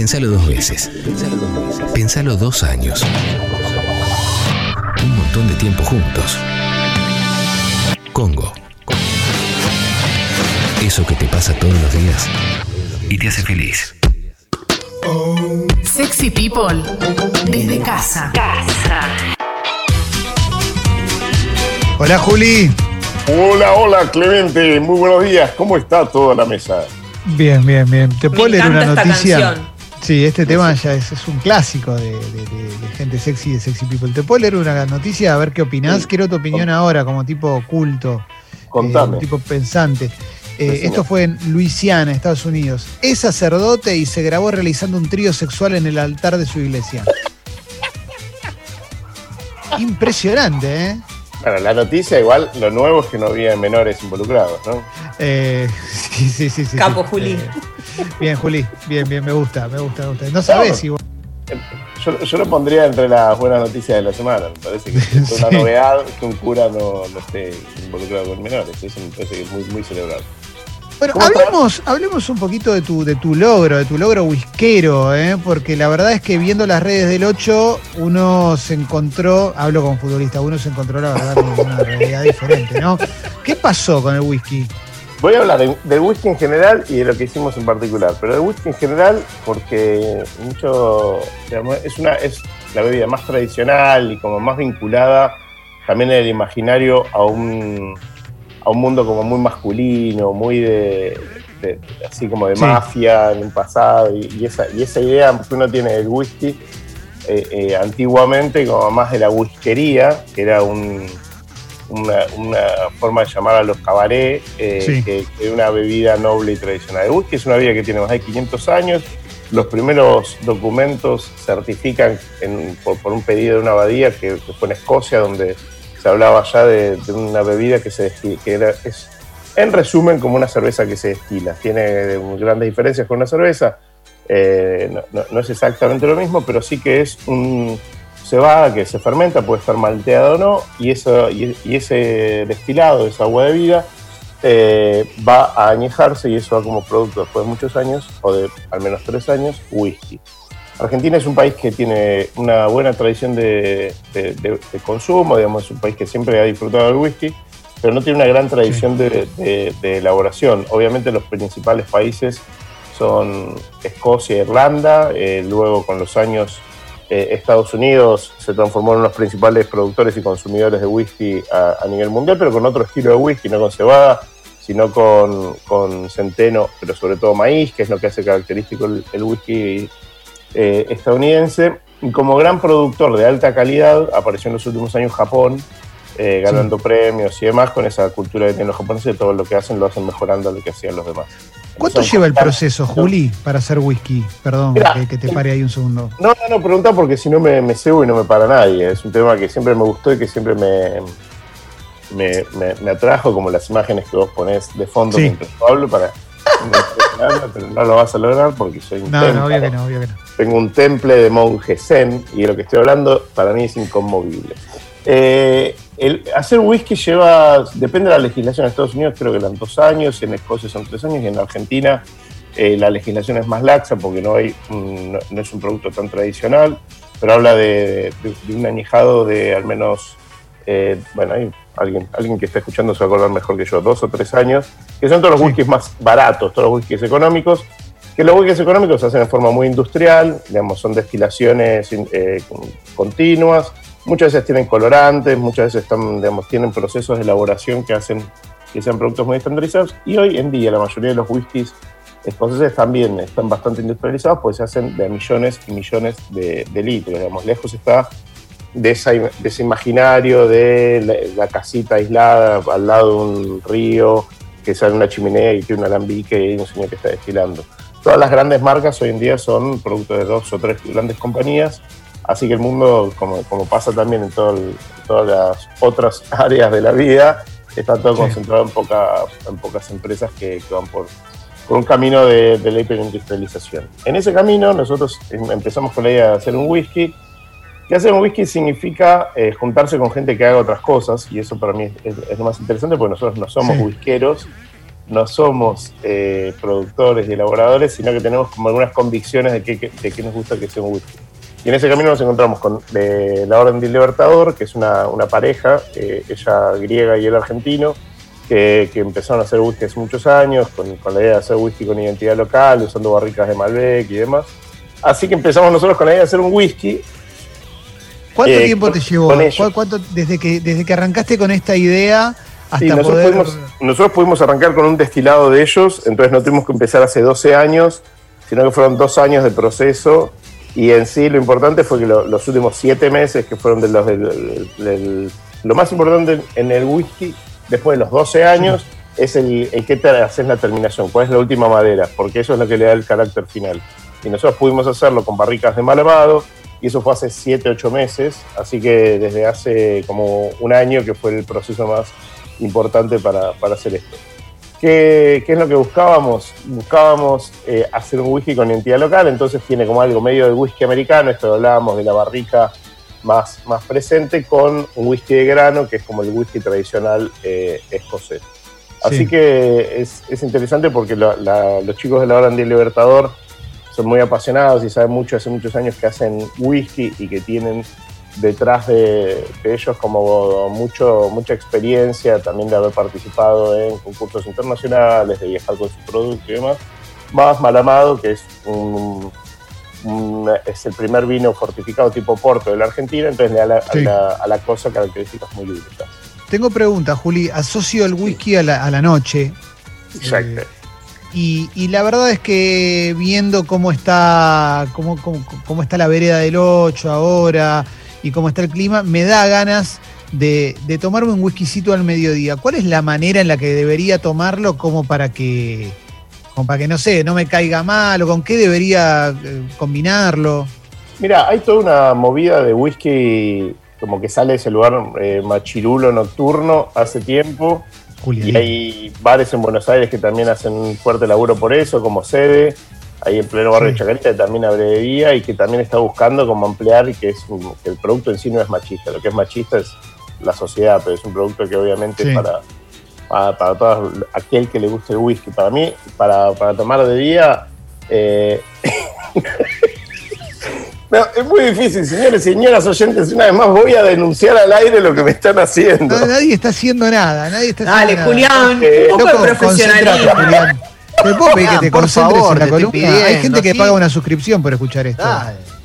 Pensalo dos veces. Pensalo dos años. Un montón de tiempo juntos. Congo. Eso que te pasa todos los días y te hace feliz. Sexy People desde casa. Casa. Hola Juli. Hola, hola Clemente, muy buenos días. ¿Cómo está toda la mesa? Bien, bien, bien. ¿Te Me puedo leer una esta noticia? canción. Sí, este tema ya es, es un clásico de, de- de- de gente sexy, de sexy people. ¿Te puedo leer una noticia a ver qué opinás? Sí. Quiero tu opinión ahora, como tipo culto, eh, Contame. tipo pensante. Eh, esto fue en Luisiana, Estados Unidos. Es sacerdote y se grabó realizando un trío sexual en el altar de su iglesia. Impresionante, ¿eh? Bueno, la noticia igual, lo nuevo es que no había menores involucrados, ¿no? Eh, sí, sí, sí, sí. Capo, sí. Juli. Eh, bien, Juli. Bien, bien, me gusta, me gusta, me gusta. No sabes igual. Yo, yo lo pondría entre las buenas noticias de la semana. Me parece que es una Sí. novedad que un cura no, no esté involucrado con menores. Eso me parece que es muy, muy celebrable. Bueno, hablemos, hablemos un poquito de tu, de tu logro, de tu logro whiskero, ¿eh? porque la verdad es que viendo las redes del 8, uno se encontró, hablo con futbolista, uno se encontró la verdad con una realidad diferente, ¿no? ¿Qué pasó con el whisky? Voy a hablar de- del whisky en general y de lo que hicimos en particular. Pero del whisky en general, porque mucho, es, una, es la bebida más tradicional y como más vinculada también en el imaginario a un, a un mundo como muy masculino, muy de, de- así como de Sí. mafia en un pasado. Y, y esa, y esa idea que uno tiene del whisky eh, eh, antiguamente como más de la whiskería, que era un, una, una forma de llamar a los cabarets, eh, Sí. que es una bebida noble y tradicional. El whisky es una bebida que tiene más de 500 años. Los primeros documentos certifican en- por, por un pedido de una abadía que, que fue en Escocia, donde se hablaba ya de, de una bebida que se que era, es, en resumen, como una cerveza que se destila. Tiene grandes diferencias con una cerveza. Eh, no, no- no es exactamente lo mismo, pero sí que es un cebada que se fermenta, puede estar malteada o no, y, eso, y, y ese destilado, esa agua de vida, eh, va a añejarse y eso va como producto después de muchos años, o de al menos tres años, whisky. Argentina es un país que tiene una buena tradición de, de- de- de consumo, digamos, es un país que siempre ha disfrutado del whisky, pero no tiene una gran tradición de, elaboración. Obviamente los principales países son Escocia e Irlanda, eh, luego con los años eh, Estados Unidos se transformó en uno de los principales productores y consumidores de whisky a, nivel mundial, pero con otro estilo de whisky, no con cebada, sino con, centeno, pero sobre todo maíz, que es lo que hace característico el, el whisky eh, estadounidense. Y como gran productor de alta calidad, apareció en los últimos años Japón, eh, ganando premios y demás con esa cultura que tienen los japoneses, todo lo que hacen lo hacen mejorando lo que hacían los demás. ¿Cuánto lleva el proceso, Juli, para hacer whisky? Perdón, que, que te pare ahí un segundo. No, no, no, pregunta porque si no me, me cebo y no me para nadie. Es un tema que siempre me gustó y que siempre me, me, me- me atrajo, como las imágenes que vos ponés de fondo Sí. mientras yo hablo para pero no lo vas a lograr porque soy un No, témpano. no, obvio que no, obvio que no. Tengo un temple de monje zen y lo que estoy hablando para mí es inconmovible. Eh, el hacer whisky lleva, depende de la legislación en Estados Unidos, creo que eran dos años, en Escocia son tres años y en Argentina eh, la legislación es más laxa porque no, hay, no, no es un producto tan tradicional, pero habla de, de- de un añejado de al menos, eh, bueno, hay alguien, alguien que está escuchando se va a acordar mejor que yo, dos o tres años, que son todos los Sí. whiskies más baratos, todos los whiskies económicos, que los whiskies económicos se hacen de forma muy industrial, digamos, son destilaciones eh, con- continuas, muchas veces tienen colorantes, muchas veces están, digamos, tienen procesos de elaboración que hacen que sean productos muy estandarizados, y hoy en día la mayoría de los whiskies escoceses también están bastante industrializados, pues se hacen de millones y millones de, de litros, digamos, lejos está de, de ese imaginario de la, casita aislada al lado de un río que sale una chimenea y tiene un alambique y un señor que está destilando. Todas las grandes marcas hoy en día son productos de dos o tres grandes compañías, así que el mundo, como, como pasa también en, todo el- en todas las otras áreas de la vida, está todo Sí. concentrado en, poca- en pocas empresas que, que van por, por un camino de, de la hiperindustrialización. En ese camino nosotros em- empezamos con la idea de hacer un whisky. Que hacer un whisky significa eh, juntarse con gente que haga otras cosas, y eso para mí es, es- es lo más interesante porque nosotros no somos Sí. whiskeros, no somos eh, productores y elaboradores, sino que tenemos como algunas convicciones de qué de qué nos gusta que sea un whisky. Y en ese camino nos encontramos con de la Orden del Libertador, que es una, una pareja, eh, ella griega y él argentino, que, que, empezaron a hacer whisky hace muchos años, con, con, la idea de hacer whisky con identidad local, usando barricas de Malbec y demás. Así que empezamos nosotros con la idea de hacer un whisky. ¿Cuánto eh, tiempo te llevó? ¿Cuánto, desde, que, desde que arrancaste con esta idea hasta sí, nosotros, poder... pudimos, nosotros pudimos arrancar con un destilado de ellos, entonces no tuvimos que empezar hace 12 años, sino que fueron dos años de proceso y en sí lo importante fue que lo, los últimos siete meses, que fueron de los del, del, lo más importante en el whisky, después de los 12 años, sí. es el, el que te haces la terminación, cuál es la última madera, porque eso es lo que le da el carácter final. Y nosotros pudimos hacerlo con barricas de malvado, y eso fue hace 7, 8 meses, así que desde hace como un año que fue el proceso más importante para, para hacer esto. ¿Qué, ¿Qué, es lo que buscábamos? Buscábamos eh, hacer un whisky con identidad local, entonces tiene como algo medio de whisky americano, esto hablábamos de la barrica más, más presente, con un whisky de grano, que es como el whisky tradicional eh, escocés. Así sí. que es, es, interesante porque lo, la, los chicos de la Orden del Libertador son muy apasionados y saben mucho, hace muchos años que hacen whisky y que tienen detrás de, de, ellos como mucho, mucha experiencia también de haber participado en concursos internacionales, de viajar con su producto y demás. Más Malamado, que es, un, un, es el primer vino fortificado tipo Porto de la Argentina, entonces le da la, sí. a, la, a la cosa características muy únicas. Tengo pregunta, Juli. Asocio el whisky a la, a la noche. Exacto. Eh, y, y, la verdad es que viendo cómo está, cómo, cómo, cómo está la vereda del 8 ahora, y cómo está el clima, me da ganas de, de, tomarme un whiskycito al mediodía. ¿Cuál es la manera en la que debería tomarlo como para que, como para que no sé, no me caiga mal o con qué debería eh, combinarlo? Mira, hay toda una movida de whisky como que sale de ese lugar eh, machirulo nocturno hace tiempo. Julián. Y hay bares en Buenos Aires que también hacen fuerte laburo por eso, como sede ahí en pleno barrio sí. de Chacarita, que también abre de día y que también está buscando como ampliar y que, es un, que el producto en sí no es machista. Lo que es machista es la sociedad, pero es un producto que obviamente sí. es para, para, para todo aquel que le guste el whisky. Para mí, para, para tomar de día, eh... No, es muy difícil, señores y señoras oyentes. Una vez más voy a denunciar al aire lo que me están haciendo. No, nadie está haciendo nada. Nadie está Dale, haciendo Julián, eh, un poco de profesionalismo. Julián. ¿Te puedo pedir que te por concentres favor, en la columna? Pidiendo, Hay gente que ¿sí? paga una suscripción por escuchar esto.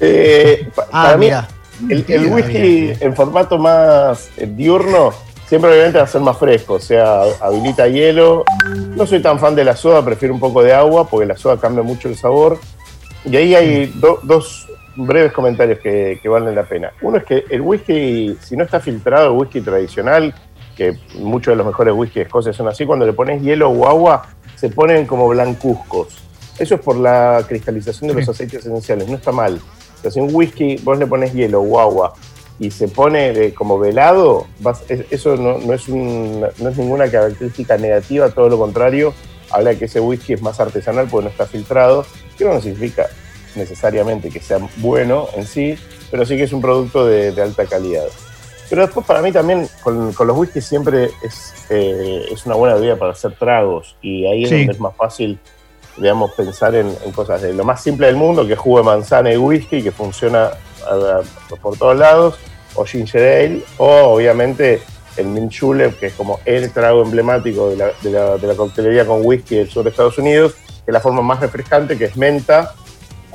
Eh, pa ah, para mira. mí, el, el whisky mira, en formato más eh, diurno siempre obviamente va a ser más fresco, o sea, habilita hielo. No soy tan fan de la soda, prefiero un poco de agua porque la soda cambia mucho el sabor. Y ahí hay do, dos breves comentarios que, que, valen la pena. Uno es que el whisky, si no está filtrado, el whisky tradicional, que muchos de los mejores whisky de Escocia son así, cuando le pones hielo o agua, se ponen como blancuzcos. Eso es por la cristalización de los aceites esenciales, no está mal. Pero si un whisky vos le pones hielo o agua y se pone como velado, vas, eso no, no, es un, no es ninguna característica negativa, todo lo contrario, habla de que ese whisky es más artesanal porque no está filtrado, que no significa necesariamente que sea bueno en sí, pero sí que es un producto de, de alta calidad. Pero después para mí también con, con los whiskies siempre es, eh, es, una buena idea para hacer tragos y ahí es sí. donde es más fácil, digamos, pensar en, en, cosas de lo más simple del mundo, que es jugo de manzana y whisky, que funciona a, a, por todos lados, o ginger ale, o obviamente el mint julep, que es como el trago emblemático de la, de la, de la coctelería con whisky del sur de Estados Unidos, que es la forma más refrescante, que es menta,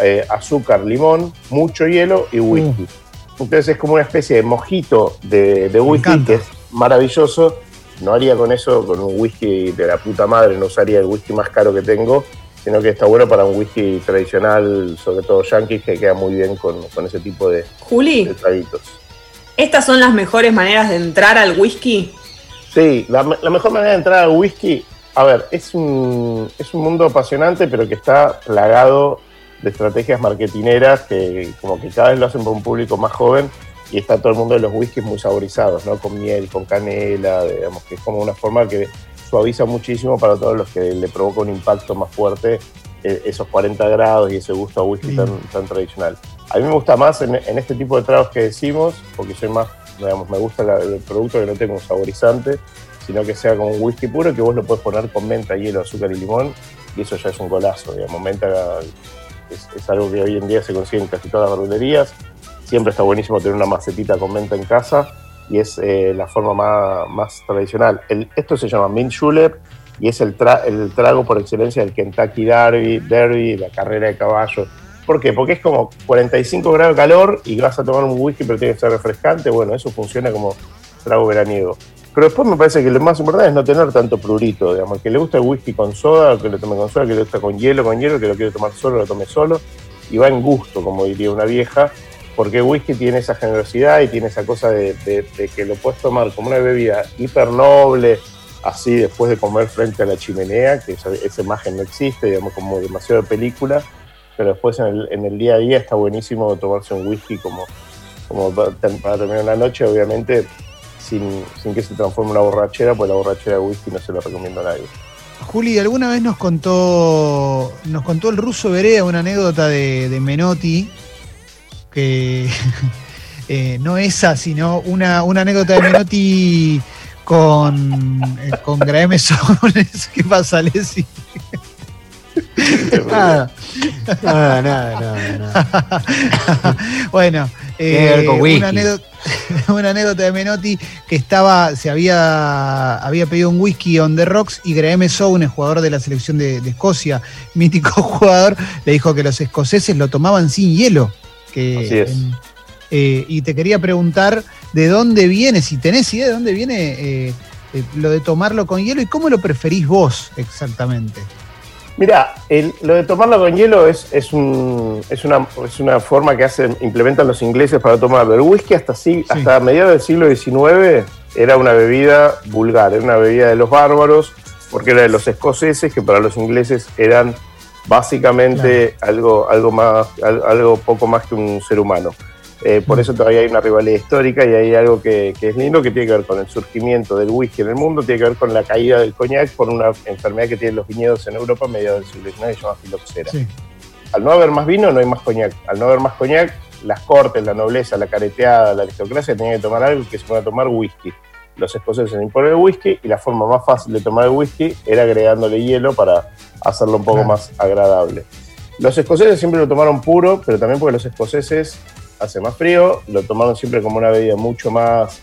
eh, azúcar, limón, mucho hielo y whisky. Mm. Entonces es como una especie de mojito de, de whisky que es maravilloso. No haría con eso, con un whisky de la puta madre, no usaría el whisky más caro que tengo, sino que está bueno para un whisky tradicional, sobre todo yankee, que queda muy bien con, con ese tipo de, Juli, de traguitos. ¿Estas son las mejores maneras de entrar al whisky? Sí, la, la mejor manera de entrar al whisky, a ver, es un, es un mundo apasionante, pero que está plagado de estrategias marketineras que como que cada vez lo hacen para un público más joven y está todo el mundo de los whiskies muy saborizados, ¿no? Con miel, con canela, digamos que es como una forma que suaviza muchísimo para todos los que le provoca un impacto más fuerte eh, esos 40 grados y ese gusto a whisky sí. tan, tan, tradicional. A mí me gusta más en, en, este tipo de tragos que decimos, porque soy más, digamos, me gusta la, el producto que no tenga un saborizante, sino que sea como un whisky puro que vos lo puedes poner con menta, hielo, azúcar y limón, y eso ya es un golazo, digamos. Menta es, es algo que hoy en día se consigue en casi todas las verdulerías. Siempre está buenísimo tener una macetita con menta en casa y es eh, la forma más, más tradicional. Esto se llama mint julep y es el trago por excelencia del Kentucky Derby, Derby, la carrera de caballo. ¿Por qué? Porque es como 45 grados de calor y vas a tomar un whisky pero tiene que ser refrescante. Bueno, eso funciona como trago veraniego. Pero después me parece que lo más importante es no tener tanto prurito, digamos. Que le gusta el whisky con soda, que lo tome con soda, que le gusta con hielo, con hielo, el que lo quiere tomar solo, lo tome solo. Y va en gusto, como diría una vieja, porque el whisky tiene esa generosidad y tiene esa cosa de, que lo puedes tomar como una bebida hiper noble, así después de comer frente a la chimenea, que esa, imagen no existe, digamos, como demasiado de película, pero después en el, día a día está buenísimo tomarse un whisky como, como pa- para terminar la noche, obviamente, sin, sin que se transforme en una borrachera, pues la borrachera de whisky no se lo recomiendo a nadie. Juli, alguna vez nos contó, nos contó el ruso Berea una anécdota de, de Menotti, que eh, no esa, sino una, una anécdota de Menotti con, eh, con Graeme Sones. ¿Qué pasa? Nada, nada, nada, nada, nada. bueno, Eh, una, anécdota, una anécdota de Menotti que estaba, se había, había pedido un whisky on the rocks y Graeme Soune, jugador de la selección de, de Escocia, mítico jugador, le dijo que los escoceses lo tomaban sin hielo. Que, Así es. en- eh, y te quería preguntar de dónde viene, si tenés idea de dónde viene eh, eh, lo de tomarlo con hielo y cómo lo preferís vos exactamente. Mira, el- lo de tomarlo con hielo es, es, un- es una, es una forma que hacen, implementan los ingleses para tomarlo. El whisky hasta, sí, hasta mediados del siglo XIX era una bebida vulgar, era una bebida de los bárbaros, porque era de los escoceses, que para los ingleses eran básicamente algo, algo, más, al- algo poco más que un ser humano. Eh, por eso todavía hay una rivalidad histórica y hay algo que, que es lindo que tiene que ver con el surgimiento del whisky en el mundo, tiene que ver con la caída del coñac por una enfermedad que tienen los viñedos en Europa a mediados del siglo XIX que se llama filoxera. Sí. Al no haber más vino, no hay más coñac. Al no haber más coñac, las cortes, la nobleza, la careteada, la aristocracia tenían que tomar algo que se pueda tomar whisky. Los escoceses imponen el whisky y la forma más fácil de tomar el whisky era agregándole hielo para hacerlo un poco Claro. más agradable. Los escoceses siempre lo tomaron puro, pero también porque los escoceses hace más frío, lo tomaron siempre como una bebida mucho más,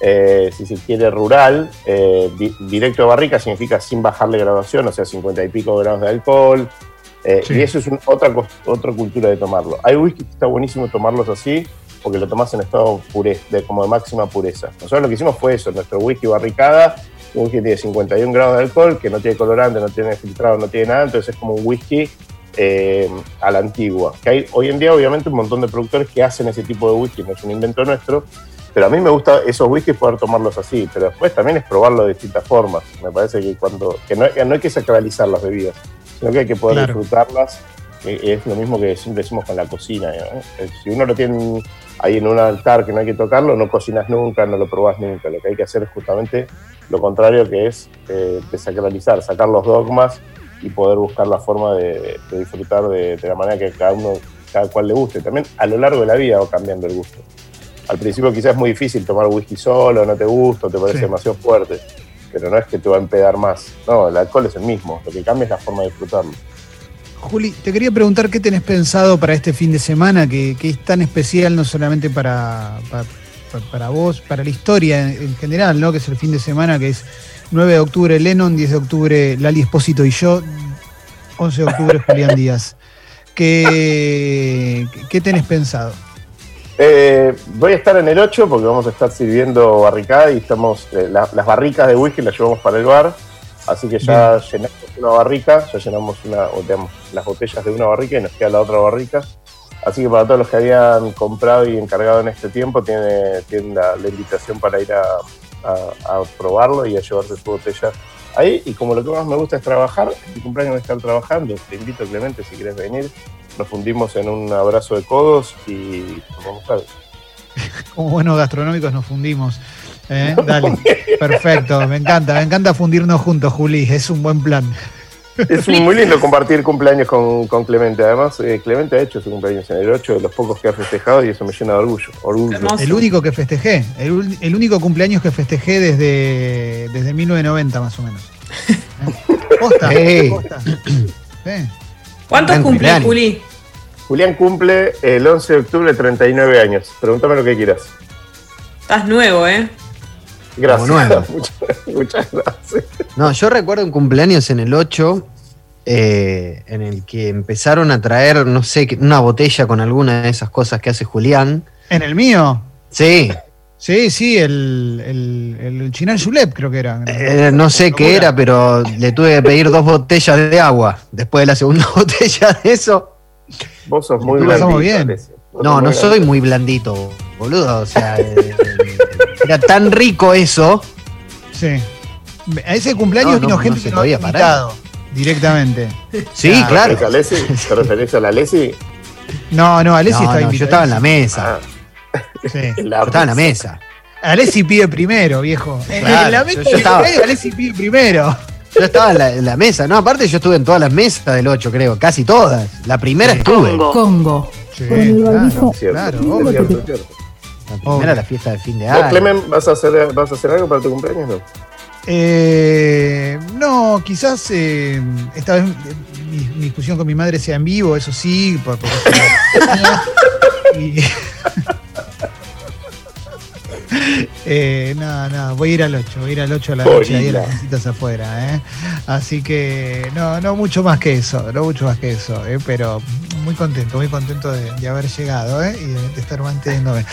eh, si se quiere, rural. Eh, di- directo de barrica significa sin bajarle graduación, o sea, 50 y pico grados de alcohol. Eh, Sí. Y eso es un- otra, otra cultura de tomarlo. Hay whisky que está buenísimo tomarlos así, porque lo tomás en estado pure, de, como de máxima pureza. Nosotros lo que hicimos fue eso, nuestro whisky barricada, un whisky que tiene 51 grados de alcohol, que no tiene colorante, no tiene filtrado, no tiene nada, entonces es como un whisky eh, a la antigua. Que hay hoy en día, obviamente, un montón de productores que hacen ese tipo de whisky, no es un invento nuestro, pero a mí me gusta esos whiskies poder tomarlos así, pero después también es probarlo de distintas formas. Me parece que cuando que no, no hay que sacralizar las bebidas, sino que hay que poder Claro. disfrutarlas. Es lo mismo que siempre decimos con la cocina. ¿no? Eh, Si uno lo tiene ahí en un altar que no hay que tocarlo, no cocinas nunca, no lo probás nunca. Lo que hay que hacer es justamente lo contrario, que es eh, desacralizar, sacar los dogmas y poder buscar la forma de, de disfrutar de, de la manera que cada uno, cada cual le guste. También a lo largo de la vida va cambiando el gusto. Al principio quizás es muy difícil tomar whisky solo, no te gusta, te parece Sí. demasiado fuerte, pero no es que te va a empedar más. No, el alcohol es el mismo, lo que cambia es la forma de disfrutarlo. Juli, te quería preguntar qué tenés pensado para este fin de semana, que, que es tan especial no solamente para, para, para vos, para la historia en, en general, ¿no? Que es el fin de semana, que es 9 de octubre Lennon, 10 de octubre Lali Espósito y yo, 11 de octubre Julián Díaz. ¿Qué, qué tenés pensado? Eh, voy a estar en el 8 porque vamos a estar sirviendo barricada y estamos, eh, la- las barricas de whisky las llevamos para el bar, así que ya llenamos una barrica, ya llenamos una, o digamos, las botellas de una barrica y nos queda la otra barrica. Así que para todos los que habían comprado y encargado en este tiempo, tiene, tienen la, la invitación para ir a, a- a probarlo y a llevarse su botella ahí. Y como lo que más me gusta es trabajar, mi cumpleaños voy a estar trabajando, te invito Clemente si quieres venir. Nos fundimos en un abrazo de codos y tomamos algo. Como buenos gastronómicos nos fundimos. ¿eh? Dale, perfecto, me encanta, me encanta fundirnos juntos, Juli, es un buen plan. Es muy lindo compartir cumpleaños con, con Clemente. Además, eh, Clemente ha hecho su cumpleaños en el 8, de los pocos que ha festejado, y eso me llena de orgullo. orgullo. El único que festejé, el, el único cumpleaños que festejé desde, desde 1990 más o menos. ¿Eh? Posta, posta. ¿Cuántos cumpleaños. Juli? Julián cumple el 11 de octubre 39 años. Pregúntame lo que quieras. Estás nuevo, ¿eh? Gracias. Como nuevo. muchas, muchas gracias. No, yo recuerdo un cumpleaños en el 8 eh, en el que empezaron a traer, no sé, una botella con alguna de esas cosas que hace Julián. En el mío, Sí, sí, sí, el, el, el Chinar Julep creo que era. eh, no sé qué Locura. era, pero le tuve que pedir dos botellas de agua. Después de la segunda botella de eso. Vos sos muy Lo blandito. pasamos bien. No, no soy muy blandito, boludo. O sea, eh, era tan rico eso. Sí. A ese cumpleaños No, no, vino no gente se que no había invitado directamente. Sí, Ah, claro. ¿Te referís a Alessi? ¿Te referís a la Alessi? No, no, Alessi No, estaba no, yo invitado. estaba en la mesa. Ah, Sí. en la Yo estaba en la mesa. Alessi pide primero, viejo. En- Claro, en la yo- mesa yo estaba- Alessi pide primero. Yo estaba en la, en la mesa. No, aparte yo estuve en todas las mesas del 8, creo. Casi todas. La primera estuve. Congo. Sí, Con el claro, barbijo. Claro, obvio. La primera la fiesta de fin de ¿Vos, año. Clemen, vas a hacer, vas a hacer algo para tu cumpleaños? No. Eh, no, quizás eh, esta vez eh, mi, mi discusión con mi madre sea en vivo, eso sí, por- porque es- y- Eh, no, no, voy a ir al 8, voy a ir al 8 a la noche ahí a las casitas afuera, ¿eh? Así que no, no mucho más que eso, no mucho más que eso, ¿eh? pero muy contento, muy contento de, haber llegado, ¿eh? Y de, de estar manteniéndome.